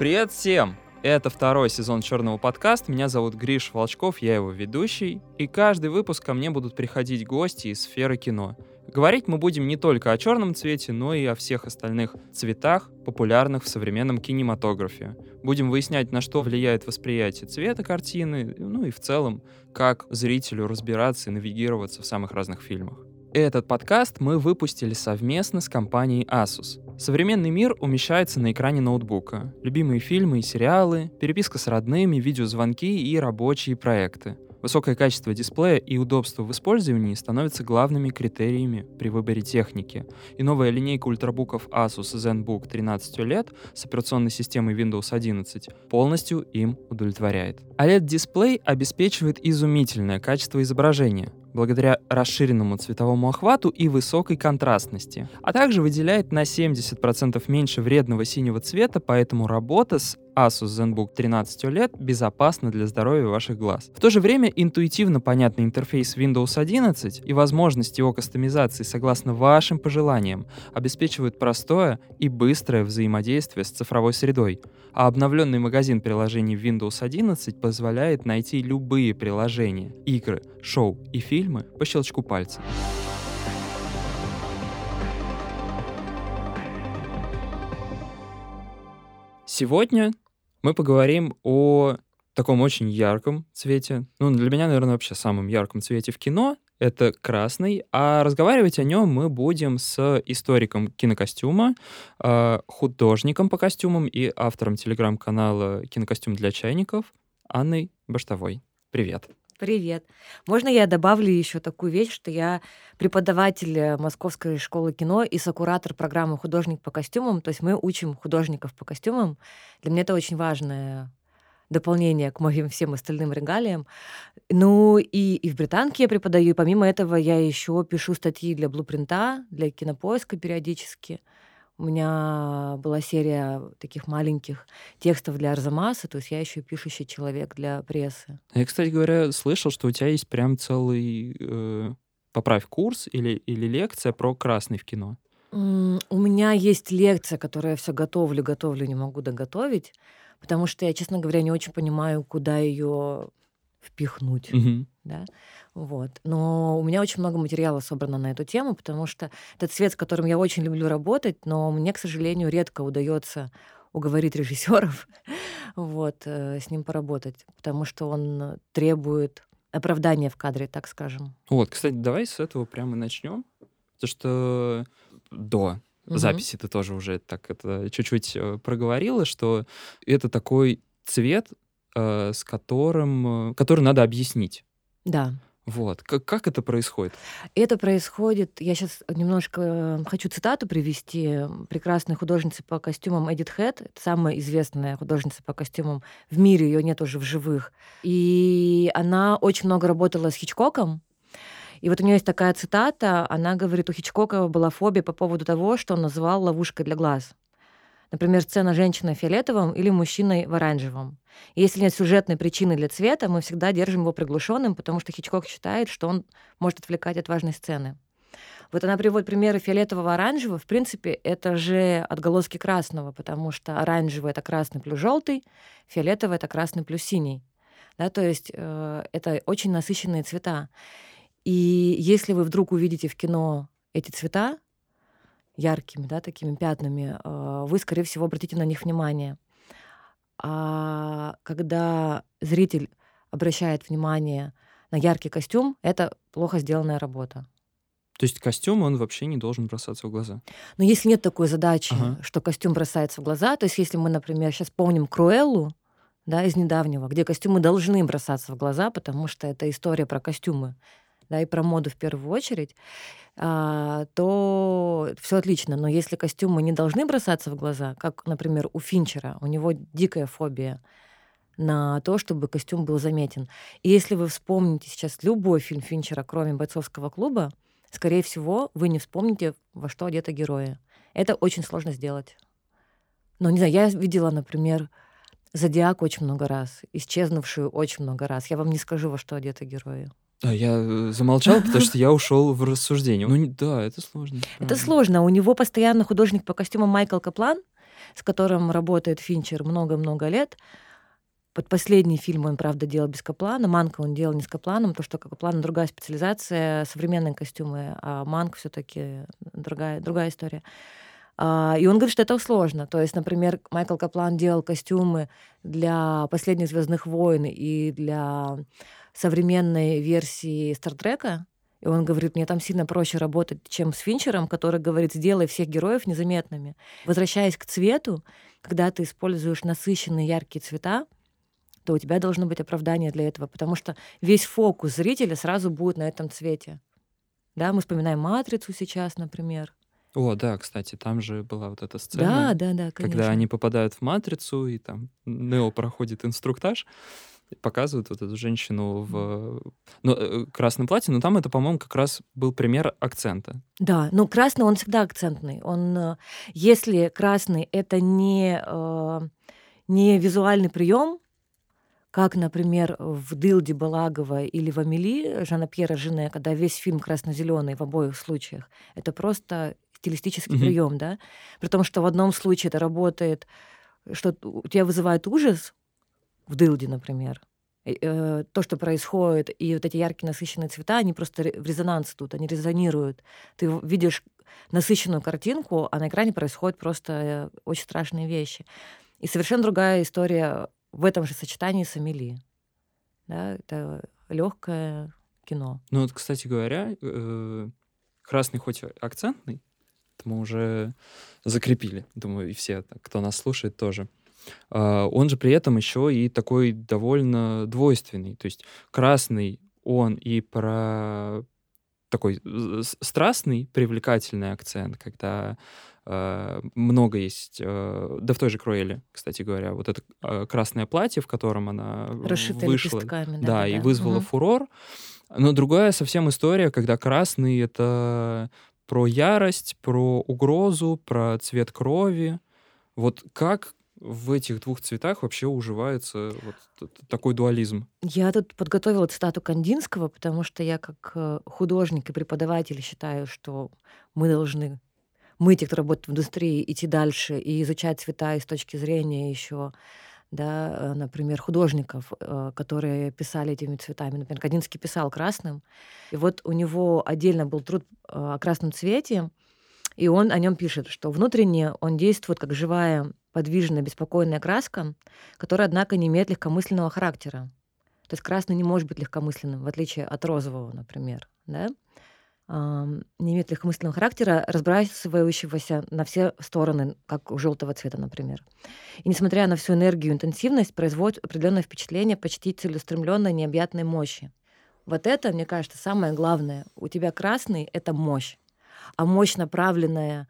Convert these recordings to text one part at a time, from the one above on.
Привет всем! Это второй сезон Черного подкаста. Меня зовут Гриш Волчков, я его ведущий. И каждый выпуск ко мне будут приходить гости из сферы кино. Говорить мы будем не только о черном цвете, но и о всех остальных цветах, популярных в современном кинематографе. Будем выяснять, на что влияет восприятие цвета картины, ну и в целом, как зрителю разбираться и навигироваться в самых разных фильмах. Этот подкаст мы выпустили совместно с компанией Asus. Современный мир умещается на экране ноутбука. Любимые фильмы и сериалы, переписка с родными, видеозвонки и рабочие проекты. Высокое качество дисплея и удобство в использовании становятся главными критериями при выборе техники. И новая линейка ультрабуков Asus ZenBook 13 лет с операционной системой Windows 11 полностью им удовлетворяет. OLED-дисплей обеспечивает изумительное качество изображения, благодаря расширенному цветовому охвату и высокой контрастности, а также выделяет на 70% меньше вредного синего цвета, поэтому работа с Asus ZenBook 13 OLED безопасна для здоровья ваших глаз. В то же время интуитивно понятный интерфейс Windows 11 и возможности его кастомизации согласно вашим пожеланиям обеспечивают простое и быстрое взаимодействие с цифровой средой, а обновленный магазин приложений Windows 11 позволяет найти любые приложения, игры, шоу и фильмы по щелчку пальца. Сегодня мы поговорим о таком очень ярком цвете. Ну, для меня, наверное, вообще самым ярком цвете в кино — это красный. А разговаривать о нем мы будем с историком кинокостюма, а, художником по костюмам и автором телеграм-канала «Кинокостюм для чайников» Анной Баштовой. Привет. Привет. Можно я добавлю еще такую вещь, что я преподаватель э, Московской школы кино и сокуратор программы «Художник по костюмам». То есть мы учим художников по костюмам. Для меня это очень важное дополнение к моим всем остальным регалиям. Ну и, и в британке я преподаю, и помимо этого я еще пишу статьи для Блупринта, для кинопоиска периодически. У меня была серия таких маленьких текстов для Арзамаса, то есть я еще пишущий человек для прессы. Я, кстати говоря, слышал, что у тебя есть прям целый, э, поправь, курс или, или лекция про красный в кино. У меня есть лекция, которую я все готовлю, готовлю, не могу доготовить, потому что я, честно говоря, не очень понимаю, куда ее впихнуть. Мгм. Да? Вот. Но у меня очень много материала собрано на эту тему, потому что это цвет, с которым я очень люблю работать, но мне, к сожалению, редко удается уговорить режиссеров вот, э, с ним поработать, потому что он требует оправдания в кадре, так скажем. Вот, кстати, давай с этого прямо начнем. Потому что до Мгм. записи ты тоже уже так это чуть-чуть э, проговорила, что это такой цвет, э, с которым, э, который надо объяснить. Да. Вот. Как, как это происходит? Это происходит, я сейчас немножко э, хочу цитату привести прекрасной художницы по костюмам Эдит Хэт, это самая известная художница по костюмам в мире, ее нет уже в живых. И она очень много работала с Хичкоком, и вот у нее есть такая цитата, она говорит, у Хичкока была фобия по поводу того, что он называл ловушкой для глаз. Например, сцена женщины в фиолетовом или мужчиной в оранжевом. Если нет сюжетной причины для цвета, мы всегда держим его приглушенным, потому что Хичкок считает, что он может отвлекать от важной сцены. Вот она приводит примеры фиолетового оранжевого. В принципе, это же отголоски красного, потому что оранжевый это красный плюс желтый, фиолетовый это красный плюс синий. Да, то есть э, это очень насыщенные цвета. И если вы вдруг увидите в кино эти цвета яркими, да, такими пятнами, э, вы, скорее всего, обратите на них внимание. А когда зритель обращает внимание на яркий костюм, это плохо сделанная работа. То есть костюм, он вообще не должен бросаться в глаза. Но если нет такой задачи, Ага. что костюм бросается в глаза, то есть если мы, например, сейчас помним Круэллу, да, из недавнего, где костюмы должны бросаться в глаза, потому что это история про костюмы, да, и про моду в первую очередь, а, то все отлично. Но если костюмы не должны бросаться в глаза, как, например, у Финчера, у него дикая фобия на то, чтобы костюм был заметен. И если вы вспомните сейчас любой фильм Финчера, кроме «Бойцовского клуба», скорее всего, вы не вспомните, во что одеты герои. Это очень сложно сделать. Но, не знаю, я видела, например, «Зодиак» очень много раз, «Исчезнувшую» очень много раз. Я вам не скажу, во что одеты герои. Да, я э, замолчал, потому что я ушел в рассуждение. Ну, да, это сложно. Это сложно. У него постоянно художник по костюмам Майкл Каплан, с которым работает Финчер много-много лет. Под последний фильм он, правда, делал без Каплана. Манка он делал не с Капланом, потому что Каплана другая специализация, современные костюмы, а Манк все таки другая, другая история. А, и он говорит, что это сложно. То есть, например, Майкл Каплан делал костюмы для последних Звездных войн и для современной версии Стартрека. И он говорит, мне там сильно проще работать, чем с Финчером, который говорит, сделай всех героев незаметными. Возвращаясь к цвету, когда ты используешь насыщенные яркие цвета, то у тебя должно быть оправдание для этого, потому что весь фокус зрителя сразу будет на этом цвете. Да, мы вспоминаем «Матрицу» сейчас, например. О, да, кстати, там же была вот эта сцена, Да, да, да, когда конечно. они попадают в «Матрицу», и там Нео проходит инструктаж, показывают вот эту женщину в ну, э, красном платье, но там это, по-моему, как раз был пример акцента. Да, ну красный, он всегда акцентный. Он, э, если красный — это не, э, не визуальный прием, как, например, в «Дылде» Балагова или в «Амели» Жана Пьера Жене, когда весь фильм красно-зеленый в обоих случаях, это просто стилистический mm-hmm. прием, да? При том, что в одном случае это работает, что у тебя вызывает ужас в «Дылде», например, э, то, что происходит, и вот эти яркие насыщенные цвета, они просто в резонанс тут, они резонируют. Ты видишь насыщенную картинку, а на экране происходят просто э, очень страшные вещи. И совершенно другая история в этом же сочетании с Амели. Да, это легкое кино. Ну вот, кстати говоря, э, красный хоть акцентный, это мы уже закрепили, думаю, и все, кто нас слушает, тоже. А, он же при этом еще и такой довольно двойственный. То есть красный он и про такой страстный, привлекательный акцент, когда э, много есть, э, да в той же Круэле, кстати говоря, вот это э, красное платье, в котором она Расшито вышла, да, да, да, и да. вызвала угу. фурор. Но другая совсем история, когда красный — это про ярость, про угрозу, про цвет крови. Вот как в этих двух цветах вообще уживается вот такой дуализм? Я тут подготовила цитату Кандинского, потому что я как э, художник и преподаватель считаю, что мы должны, мы, те, кто работает в индустрии, идти дальше и изучать цвета и с точки зрения еще да, э, например, художников, э, которые писали этими цветами. Например, Кандинский писал красным, и вот у него отдельно был труд э, о красном цвете, и он о нем пишет, что внутренне он действует как живая, подвижная, беспокойная краска, которая, однако, не имеет легкомысленного характера. То есть красный не может быть легкомысленным, в отличие от розового, например. Да? Не имеет легкомысленного характера, разбрасывающегося на все стороны, как у желтого цвета, например. И несмотря на всю энергию и интенсивность, производит определенное впечатление почти целеустремленной необъятной мощи. Вот это, мне кажется, самое главное. У тебя красный — это мощь. А мощь, направленная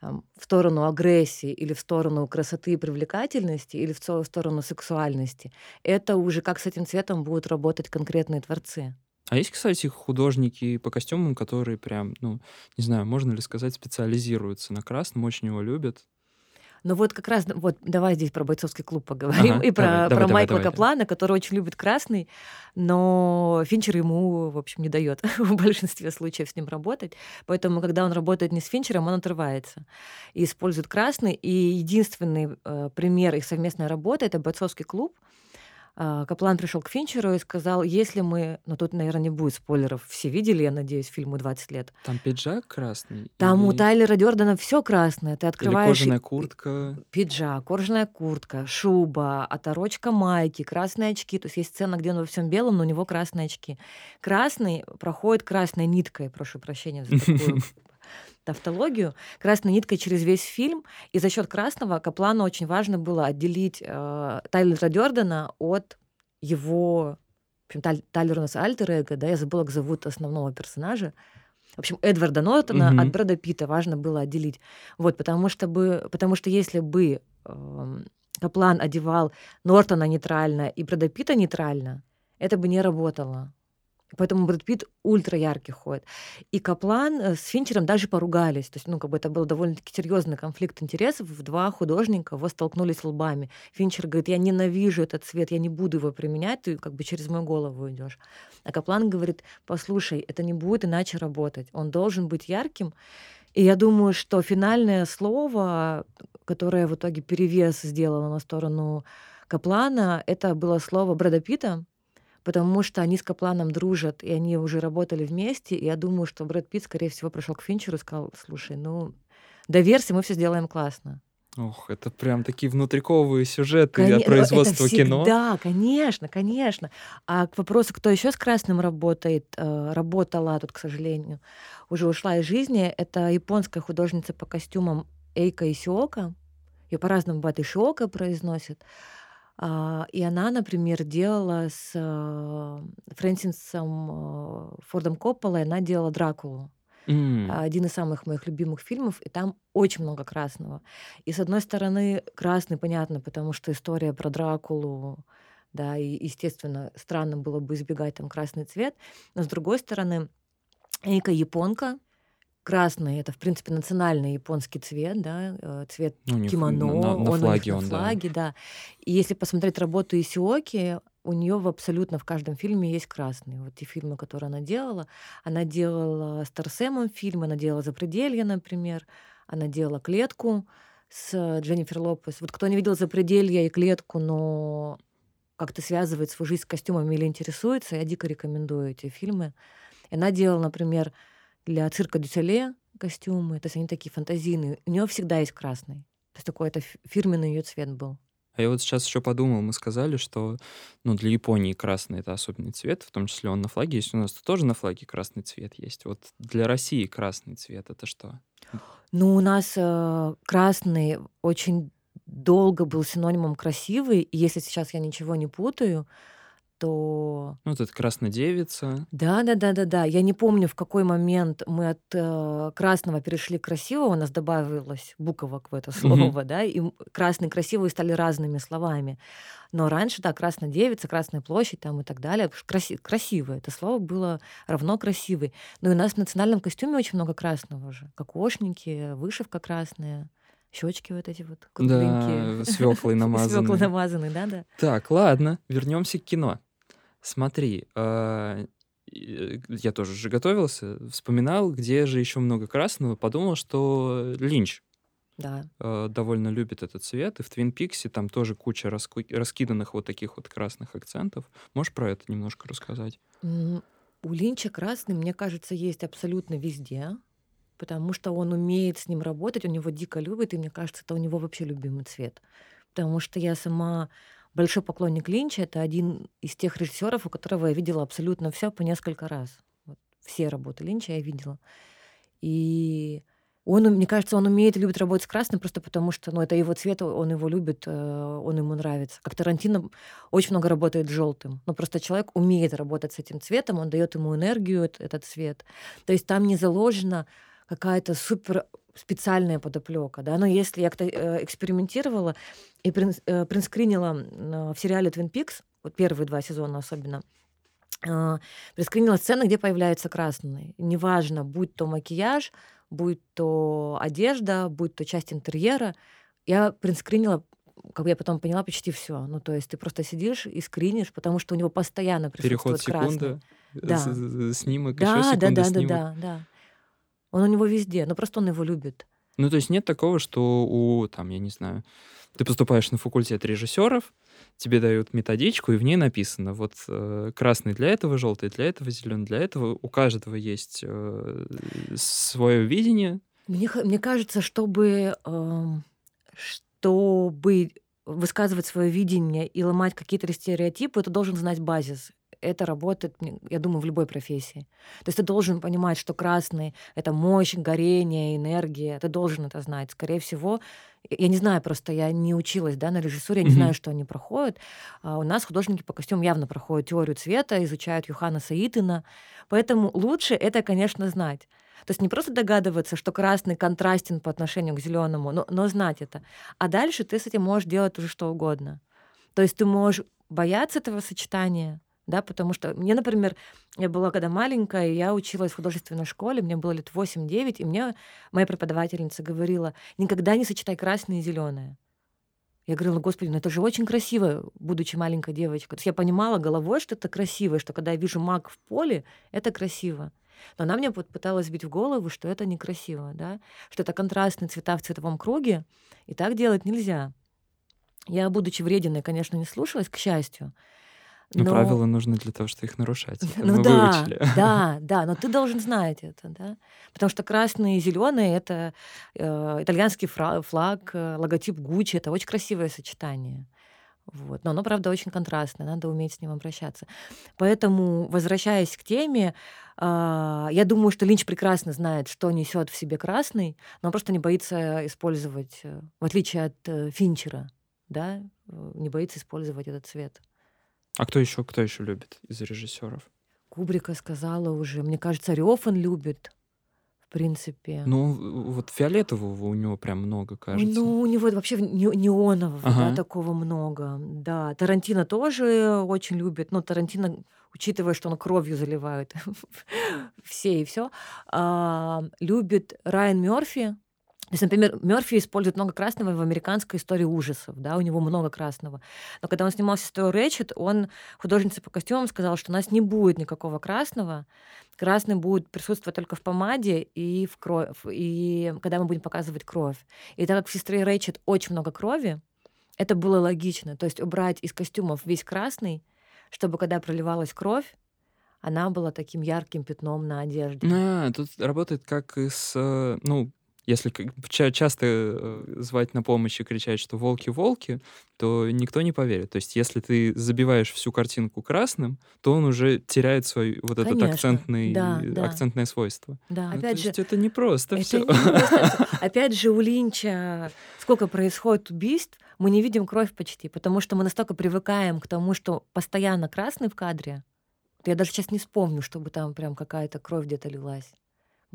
там, в сторону агрессии или в сторону красоты и привлекательности или в сторону сексуальности, это уже как с этим цветом будут работать конкретные творцы. А есть, кстати, художники по костюмам, которые прям, ну, не знаю, можно ли сказать, специализируются на красном, очень его любят. Ну вот как раз, вот давай здесь про бойцовский клуб поговорим ага, и про, давай, про давай, Майкла давай, Каплана, давай. который очень любит красный, но Финчер ему, в общем, не дает в большинстве случаев с ним работать. Поэтому, когда он работает не с Финчером, он отрывается и использует красный. И единственный э, пример их совместной работы это бойцовский клуб, Каплан пришел к Финчеру и сказал, если мы... Ну, тут, наверное, не будет спойлеров. Все видели, я надеюсь, фильму 20 лет. Там пиджак красный? Там или... у Тайлера Дёрдена все красное. Ты открываешь... Или кожаная куртка? Пиджак, кожаная куртка, шуба, оторочка майки, красные очки. То есть есть сцена, где он во всем белом, но у него красные очки. Красный проходит красной ниткой, прошу прощения за такую тавтологию, красной ниткой через весь фильм. И за счет красного Каплану очень важно было отделить э, Тайлера Дёрдена от его... В общем, Таль, Тайлер у нас альтер эго, да, я забыла, как зовут основного персонажа. В общем, Эдварда Нортона mm-hmm. от Брэда Питта важно было отделить. Вот, потому что, бы, потому что если бы э, Каплан одевал Нортона нейтрально и Брэда Питта нейтрально, это бы не работало. Поэтому Брэд Питт ультра яркий ходит. И Каплан э, с Финчером даже поругались. То есть, ну, как бы это был довольно-таки серьезный конфликт интересов. Два художника его столкнулись лбами. Финчер говорит, я ненавижу этот цвет, я не буду его применять, ты как бы через мою голову идешь. А Каплан говорит, послушай, это не будет иначе работать. Он должен быть ярким. И я думаю, что финальное слово, которое в итоге перевес сделало на сторону Каплана, это было слово Брэда Питта, потому что они с Капланом дружат, и они уже работали вместе. И я думаю, что Брэд Питт, скорее всего, пришел к Финчеру и сказал, слушай, ну, доверься, мы все сделаем классно. Ох, это прям такие внутриковые сюжеты Кон... производства это кино. Да, конечно, конечно. А к вопросу, кто еще с красным работает, э, работала тут, к сожалению, уже ушла из жизни, это японская художница по костюмам Эйка Исиока. Ее по-разному бывает Ишиока произносит. А, и она, например, делала с э, Фрэнсисом э, Фордом Копполой, она делала Дракулу. Mm. Один из самых моих любимых фильмов, и там очень много красного. И с одной стороны, красный, понятно, потому что история про Дракулу, да, и, естественно, странно было бы избегать там красный цвет. Но с другой стороны, Эйка японка, красный это в принципе национальный японский цвет, да, э, цвет ну, кимоно, на, на, он флаге, на он, флаге, да. да. И если посмотреть работу Исиоки, у нее в абсолютно в каждом фильме есть красный. Вот те фильмы, которые она делала, она делала с Тарсемом фильм, она делала «Запределье», например, она делала «Клетку» с Дженнифер Лопес. Вот кто не видел «Запределье» и «Клетку», но как-то связывает свою жизнь с костюмами или интересуется, я дико рекомендую эти фильмы. И она делала, например, для цирка Дюсселе костюмы. То есть они такие фантазийные. У нее всегда есть красный. То есть такой это фирменный ее цвет был. А я вот сейчас еще подумал, мы сказали, что ну, для Японии красный это особенный цвет, в том числе он на флаге есть. У нас -то тоже на флаге красный цвет есть. Вот для России красный цвет это что? Ну, у нас э, красный очень долго был синонимом красивый. И если сейчас я ничего не путаю, то... Ну, вот это краснодевица. Да, да, да, да, да. Я не помню, в какой момент мы от э, красного перешли к красивого, у нас добавилось буквок в это слово, да, и красный и красивый стали разными словами. Но раньше, да, красная девица, красная площадь там и так далее. Краси- красивое. Это слово было равно красивый. Но и у нас в национальном костюме очень много красного уже. Кокошники, вышивка красная щечки вот эти вот кругленькие. Да, свеклой намазанные. Свеклой намазанные, да, да. Так, ладно, вернемся к кино. Смотри, а, я тоже же готовился, вспоминал, где же еще много красного, подумал, что Линч да. А, довольно любит этот цвет, и в Твин Пиксе там тоже куча раску... раскиданных вот таких вот красных акцентов. Можешь про это немножко рассказать? У Линча красный, мне кажется, есть абсолютно везде, потому что он умеет с ним работать, он его дико любит, и мне кажется, это у него вообще любимый цвет. Потому что я сама большой поклонник Линча. Это один из тех режиссеров, у которого я видела абсолютно все по несколько раз. Вот все работы Линча я видела. И он, мне кажется, он умеет и любит работать с красным просто потому, что ну, это его цвет, он его любит, э, он ему нравится. Как Тарантино очень много работает с желтым. Но просто человек умеет работать с этим цветом, он дает ему энергию, этот цвет. То есть там не заложено какая-то супер специальная подоплека, да, но если я э, экспериментировала и э, принскринила в сериале Twin Peaks, вот первые два сезона особенно, э, принскринила сцены, где появляется красный. Неважно, будь то макияж, будь то одежда, будь то часть интерьера, я принскринила как бы я потом поняла почти все. Ну, то есть ты просто сидишь и скринишь, потому что у него постоянно присутствует Переход секунды, да. снимок, да, еще секунда, да, да, снимок. да, да, да. Он у него везде, но просто он его любит. Ну, то есть нет такого, что у, там, я не знаю, ты поступаешь на факультет режиссеров, тебе дают методичку, и в ней написано, вот э, красный для этого, желтый для этого, зеленый для этого. У каждого есть э, свое видение. Мне, мне кажется, чтобы, э, чтобы высказывать свое видение и ломать какие-то стереотипы, ты должен знать базис это работает, я думаю, в любой профессии. То есть ты должен понимать, что красный — это мощь, горение, энергия. Ты должен это знать. Скорее всего, я не знаю, просто я не училась да, на режиссуре, я не mm-hmm. знаю, что они проходят. А у нас художники по костюмам явно проходят теорию цвета, изучают Юхана Саитина. Поэтому лучше это, конечно, знать. То есть не просто догадываться, что красный контрастен по отношению к зеленому, но, но знать это. А дальше ты с этим можешь делать уже что угодно. То есть ты можешь бояться этого сочетания, да, потому что мне, например, я была когда маленькая, я училась в художественной школе, мне было лет 8-9, и мне моя преподавательница говорила, никогда не сочетай красное и зеленое. Я говорила, господи, ну это же очень красиво, будучи маленькой девочкой. То есть я понимала головой, что это красиво, что когда я вижу маг в поле, это красиво. Но она мне пыталась бить в голову, что это некрасиво, да? что это контрастные цвета в цветовом круге, и так делать нельзя. Я, будучи врединой, конечно, не слушалась, к счастью. Но, но правила нужны для того, чтобы их нарушать. Ну Мы да, выучили. да, да, но ты должен знать это, да, потому что красный и зеленый это э, итальянский флаг, э, логотип Гуччи, это очень красивое сочетание. Вот. Но оно, правда, очень контрастное, надо уметь с ним обращаться. Поэтому, возвращаясь к теме, э, я думаю, что Линч прекрасно знает, что несет в себе красный, но он просто не боится использовать, э, в отличие от э, Финчера, да, э, не боится использовать этот цвет. А кто еще, кто еще любит из режиссеров? Кубрика сказала уже. Мне кажется, Рёфан любит, в принципе. Ну, вот фиолетового у него прям много, кажется. Ну, у него вообще неонового, ага. да, такого много. Да, Тарантино тоже очень любит. Но Тарантино, учитывая, что он кровью заливает все и все, а, любит Райан Мерфи, то есть, например, Мерфи использует много красного в американской истории ужасов, да, у него много красного. Но когда он снимал сестру Рэчет, он художнице по костюмам сказал, что у нас не будет никакого красного, красный будет присутствовать только в помаде и в кровь, и когда мы будем показывать кровь. И так как в сестре Рэчет очень много крови, это было логично, то есть убрать из костюмов весь красный, чтобы когда проливалась кровь, она была таким ярким пятном на одежде. А, тут работает как и с, э, ну, если часто э, звать на помощь и кричать, что волки-волки, то никто не поверит. То есть если ты забиваешь всю картинку красным, то он уже теряет свой вот этот акцентный, да, да. акцентное свойство. Да, ну, опять же, есть это не просто это все. Не просто. Опять же, у Линча сколько происходит убийств, мы не видим кровь почти, потому что мы настолько привыкаем к тому, что постоянно красный в кадре. Я даже сейчас не вспомню, чтобы там прям какая-то кровь где-то лилась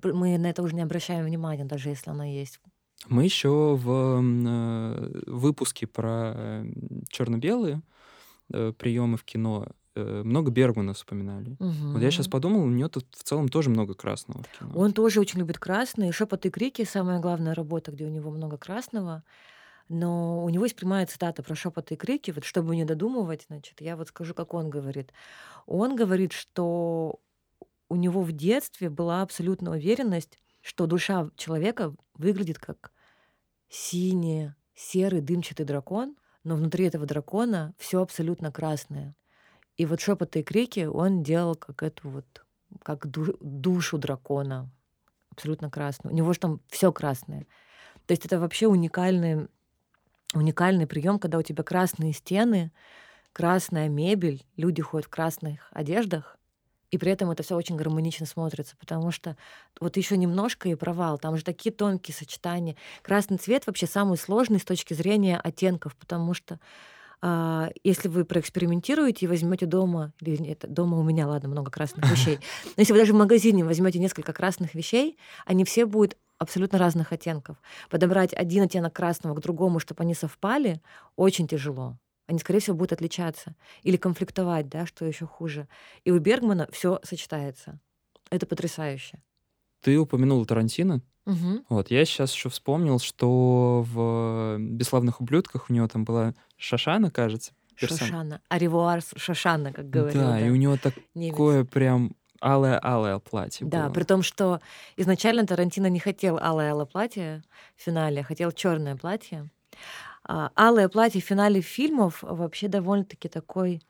мы на это уже не обращаем внимания, даже если оно есть. Мы еще в э, выпуске про черно-белые э, приемы в кино э, много Бергмана вспоминали. Угу. Вот я сейчас подумал, у него тут в целом тоже много красного. Он тоже очень любит красный. Шепоты и крики самая главная работа, где у него много красного. Но у него есть прямая цитата про шепоты и крики. Вот чтобы не додумывать, значит, я вот скажу, как он говорит. Он говорит, что у него в детстве была абсолютная уверенность, что душа человека выглядит как синий, серый, дымчатый дракон, но внутри этого дракона все абсолютно красное. И вот шепоты и крики он делал как эту вот, как душу дракона, абсолютно красную. У него же там все красное. То есть это вообще уникальный, уникальный прием, когда у тебя красные стены, красная мебель, люди ходят в красных одеждах, и при этом это все очень гармонично смотрится, потому что вот еще немножко и провал. Там же такие тонкие сочетания. Красный цвет вообще самый сложный с точки зрения оттенков, потому что а, если вы проэкспериментируете и возьмете дома, или нет, дома у меня, ладно, много красных вещей, но если вы даже в магазине возьмете несколько красных вещей, они все будут абсолютно разных оттенков. Подобрать один оттенок красного к другому, чтобы они совпали, очень тяжело они, скорее всего, будут отличаться или конфликтовать, да, что еще хуже. И у Бергмана все сочетается. Это потрясающе. Ты упомянул Тарантино. Угу. Вот, я сейчас еще вспомнил, что в «Бесславных ублюдках» у него там была Шашана, кажется. Персон. Шашана. Аривуар Шашана, как говорил. Да, да, и у него такое Немец. прям алое-алое платье Да, было. при том, что изначально Тарантино не хотел алое-алое платье в финале, а хотел черное платье. А, алое платье в финале фильмов вообще довольно-таки такой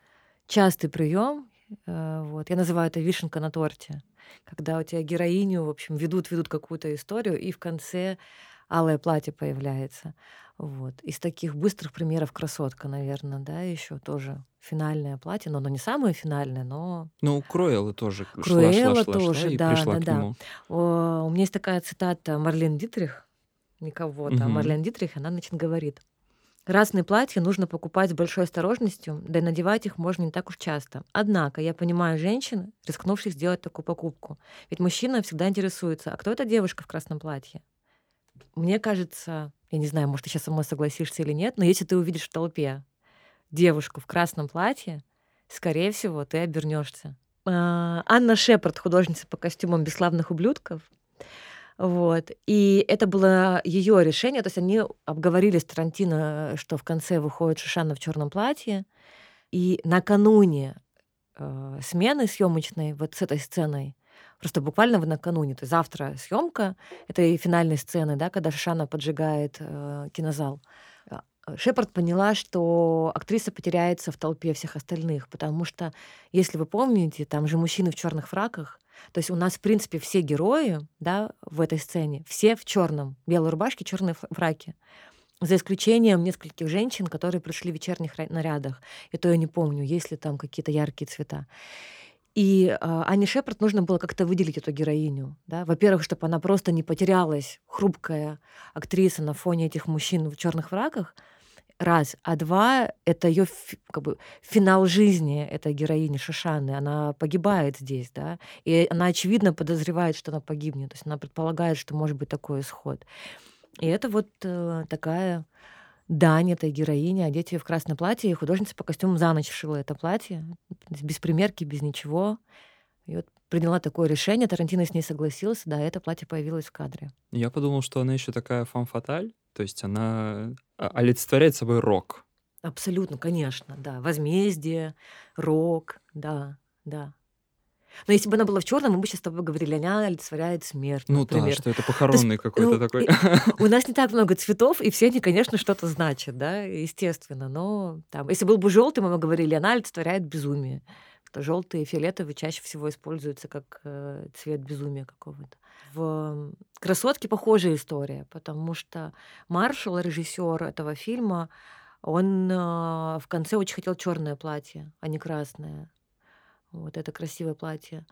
частый прием. Э, вот. Я называю это вишенка на торте. Когда у тебя героиню, в общем, ведут, ведут какую-то историю, и в конце алое платье появляется. Вот. Из таких быстрых примеров красотка, наверное, да, еще тоже финальное платье, но оно не самое финальное, но... Ну, у Круэллы тоже Круэлла шла, шла, тоже, шла, и да, пришла да, к нему. да. О, у меня есть такая цитата Марлен Дитрих, никого кого-то, угу. Марлен Дитрих, она, значит, говорит, Разные платья нужно покупать с большой осторожностью, да и надевать их можно не так уж часто. Однако я понимаю женщин, рискнувших сделать такую покупку. Ведь мужчина всегда интересуется, а кто эта девушка в красном платье? Мне кажется, я не знаю, может, ты сейчас со мной согласишься или нет, но если ты увидишь в толпе девушку в красном платье, скорее всего, ты обернешься. А, Анна Шепард, художница по костюмам бесславных ублюдков. Вот. И это было ее решение. То есть они обговорили с Тарантино, что в конце выходит Шишана в черном платье. И накануне э, смены съемочной, вот с этой сценой, просто буквально в накануне, то есть завтра съемка этой финальной сцены, да, когда Шишана поджигает э, кинозал. Шепард поняла, что актриса потеряется в толпе всех остальных, потому что, если вы помните, там же мужчины в черных фраках, то есть у нас, в принципе, все герои да, в этой сцене, все в черном, белой рубашке, черные фраки. За исключением нескольких женщин, которые пришли в вечерних нарядах. И то я не помню, есть ли там какие-то яркие цвета. И э, Ане Шепард нужно было как-то выделить эту героиню. Да? Во-первых, чтобы она просто не потерялась, хрупкая актриса на фоне этих мужчин в черных фраках — раз. А два — это ее как бы, финал жизни этой героини Шишаны. Она погибает здесь, да, и она, очевидно, подозревает, что она погибнет. То есть она предполагает, что может быть такой исход. И это вот э, такая дань этой героине, одеть ее в красное платье, и художница по костюму за ночь шила это платье, без примерки, без ничего. И вот приняла такое решение, Тарантино с ней согласился, да, это платье появилось в кадре. Я подумал, что она еще такая фан-фаталь, то есть она а, олицетворяет собой рок. Абсолютно, конечно, да. Возмездие, рок, да, да. Но если бы она была в черном, мы бы сейчас с тобой говорили, она олицетворяет смерть. Ну например. да, что это похоронный есть, какой-то ну, такой. У нас не так много цветов, и все они, конечно, что-то значат, да, естественно. Но там, если был бы желтый, мы бы говорили, она олицетворяет безумие. Желтый и фиолетовый чаще всего используются как э, цвет безумия какого-то. В «Красотке» похожая история, потому что Маршал, режиссер этого фильма, он э, в конце очень хотел черное платье, а не красное. Вот это красивое платье.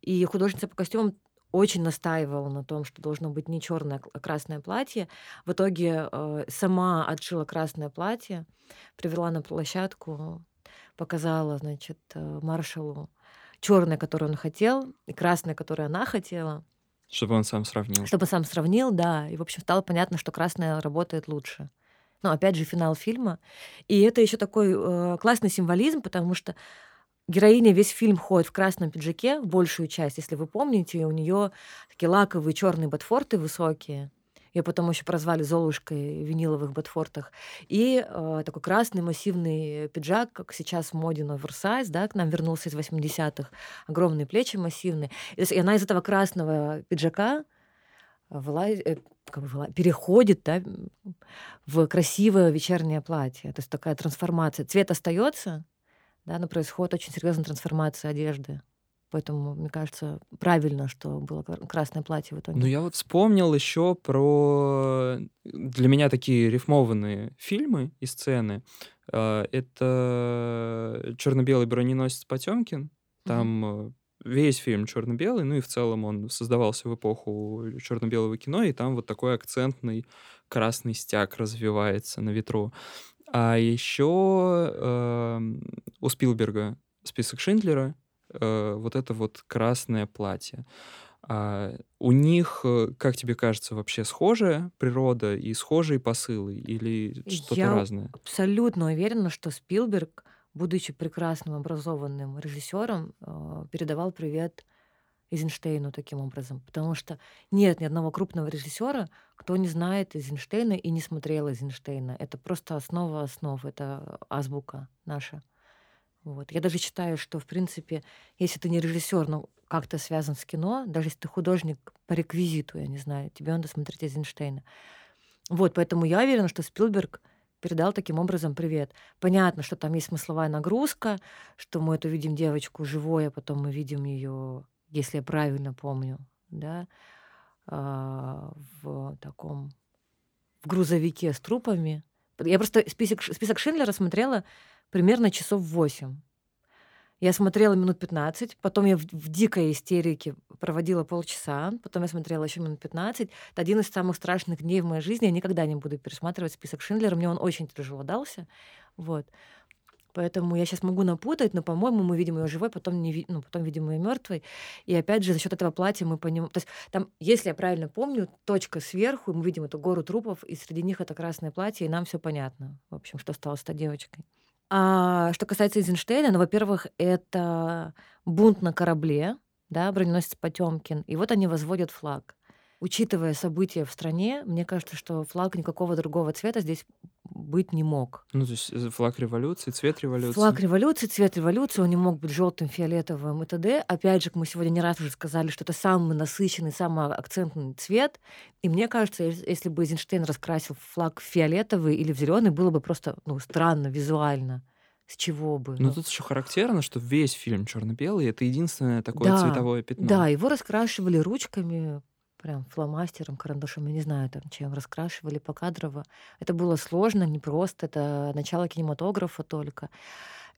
И художница по костюмам очень настаивала на том, что должно быть не черное, а красное платье. В итоге э, сама отшила красное платье, привела на площадку, показала, значит, э, маршалу черное, которое он хотел, и красное, которое она хотела. Чтобы он сам сравнил. Чтобы сам сравнил, да. И, в общем, стало понятно, что красное работает лучше. Но опять же, финал фильма. И это еще такой э, классный символизм, потому что героиня весь фильм ходит в красном пиджаке, большую часть, если вы помните, у нее такие лаковые черные ботфорты высокие. Ее потом еще прозвали Золушкой в виниловых ботфортах. И э, такой красный массивный пиджак, как сейчас в моде да, к нам вернулся из 80-х. Огромные плечи массивные. И, и она из этого красного пиджака вылазит, э, как бы, переходит да, в красивое вечернее платье. То есть такая трансформация. Цвет остается, да, но происходит очень серьезная трансформация одежды. Поэтому, мне кажется, правильно, что было красное платье в итоге. Ну, я вот вспомнил еще про для меня такие рифмованные фильмы и сцены. А, это черно-белый броненосец Потемкин. Там mm-hmm. весь фильм черно-белый, ну и в целом он создавался в эпоху черно-белого кино, и там вот такой акцентный красный стяг развивается на ветру. А еще э, у Спилберга список Шиндлера э, вот это вот красное платье. А у них, э, как тебе кажется, вообще схожая природа и схожие посылы или что-то Я разное? абсолютно уверена, что Спилберг, будучи прекрасным образованным режиссером, э, передавал привет Эйзенштейну таким образом. Потому что нет ни одного крупного режиссера, кто не знает Эйзенштейна и не смотрел Эйзенштейна. Это просто основа основ, это азбука наша. Вот. Я даже считаю, что, в принципе, если ты не режиссер, но как-то связан с кино, даже если ты художник по реквизиту, я не знаю, тебе надо смотреть Эйзенштейна. Вот, поэтому я уверена, что Спилберг передал таким образом привет. Понятно, что там есть смысловая нагрузка, что мы эту видим девочку живой, а потом мы видим ее, если я правильно помню, да, а, в таком в грузовике с трупами. Я просто список, список Шиндлера смотрела примерно часов 8. Я смотрела минут 15, потом я в, в дикой истерике проводила полчаса, потом я смотрела еще минут 15. Это один из самых страшных дней в моей жизни. Я никогда не буду пересматривать список Шиндлера. Мне он очень тяжело дался. Вот. Поэтому я сейчас могу напутать, но, по-моему, мы видим ее живой, потом, не, ну, потом видим ее мертвой. И опять же, за счет этого платья мы понимаем. То есть там, если я правильно помню, точка сверху, мы видим эту гору трупов, и среди них это красное платье, и нам все понятно, в общем, что стало с этой девочкой. А что касается Эйзенштейна, ну, во-первых, это бунт на корабле, да, броненосец Потемкин, и вот они возводят флаг. Учитывая события в стране, мне кажется, что флаг никакого другого цвета здесь быть не мог. Ну, то есть э, флаг революции, цвет революции. Флаг революции, цвет революции, он не мог быть желтым, фиолетовым и т.д. Опять же, мы сегодня не раз уже сказали, что это самый насыщенный, самый акцентный цвет. И мне кажется, если бы Эйзенштейн раскрасил флаг в фиолетовый или в зеленый, было бы просто ну, странно визуально. С чего бы? Но ну, тут еще характерно, что весь фильм черно-белый это единственное такое да, цветовое пятно. Да, его раскрашивали ручками, прям фломастером, карандашом, я не знаю, там, чем раскрашивали покадрово. Это было сложно, непросто, это начало кинематографа только.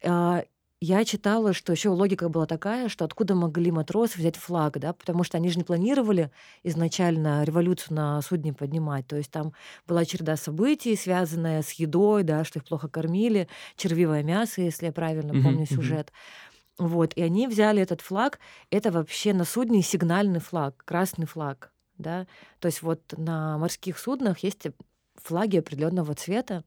А, я читала, что еще логика была такая, что откуда могли матросы взять флаг, да, потому что они же не планировали изначально революцию на судне поднимать. То есть там была череда событий, связанная с едой, да, что их плохо кормили, червивое мясо, если я правильно помню сюжет. Вот, и они взяли этот флаг, это вообще на судне сигнальный флаг, красный флаг да. То есть вот на морских суднах есть флаги определенного цвета.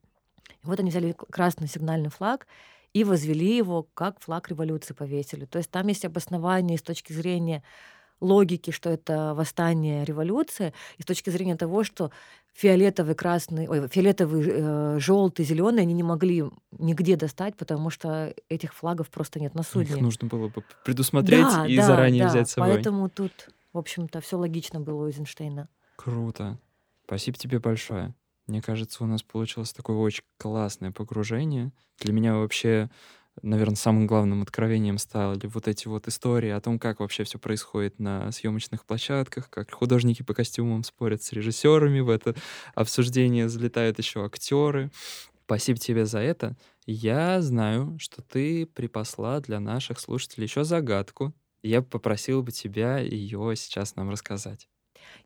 И вот они взяли красный сигнальный флаг и возвели его как флаг революции повесили. То есть там есть обоснование с точки зрения логики, что это восстание, революция, и с точки зрения того, что фиолетовый, красный, ой, фиолетовый, э, желтый, зеленый они не могли нигде достать, потому что этих флагов просто нет на судне. Их нужно было бы предусмотреть да, и да, заранее да, взять с собой. Поэтому тут в общем-то, все логично было у Эйзенштейна. Круто. Спасибо тебе большое. Мне кажется, у нас получилось такое очень классное погружение. Для меня вообще, наверное, самым главным откровением стали вот эти вот истории о том, как вообще все происходит на съемочных площадках, как художники по костюмам спорят с режиссерами, в это обсуждение залетают еще актеры. Спасибо тебе за это. Я знаю, что ты припасла для наших слушателей еще загадку. Я попросил бы тебя ее сейчас нам рассказать.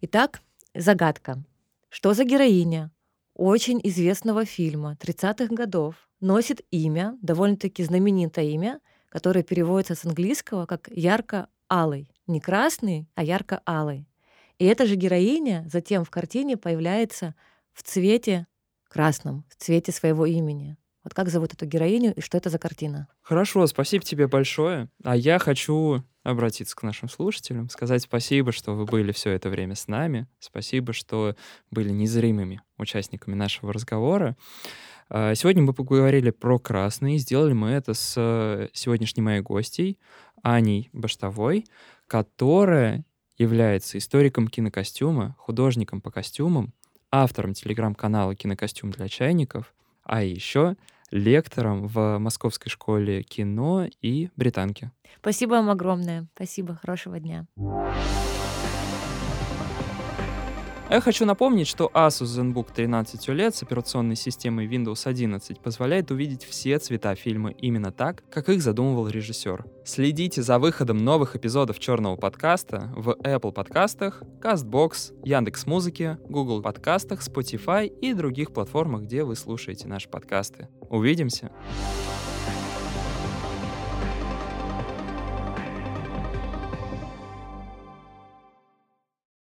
Итак, загадка. Что за героиня очень известного фильма 30-х годов носит имя, довольно-таки знаменитое имя, которое переводится с английского как «ярко-алый». Не красный, а ярко-алый. И эта же героиня затем в картине появляется в цвете красном, в цвете своего имени. Вот как зовут эту героиню и что это за картина? Хорошо, спасибо тебе большое. А я хочу обратиться к нашим слушателям, сказать спасибо, что вы были все это время с нами, спасибо, что были незримыми участниками нашего разговора. А, сегодня мы поговорили про красный. Сделали мы это с сегодняшней моей гостьей Аней Баштовой, которая является историком кинокостюма, художником по костюмам, автором телеграм-канала «Кинокостюм для чайников», а еще лектором в Московской школе кино и британки. Спасибо вам огромное. Спасибо. Хорошего дня. Я хочу напомнить, что Asus ZenBook 13 OLED с операционной системой Windows 11 позволяет увидеть все цвета фильма именно так, как их задумывал режиссер. Следите за выходом новых эпизодов черного подкаста в Apple подкастах, CastBox, Яндекс.Музыке, Google подкастах, Spotify и других платформах, где вы слушаете наши подкасты. Увидимся!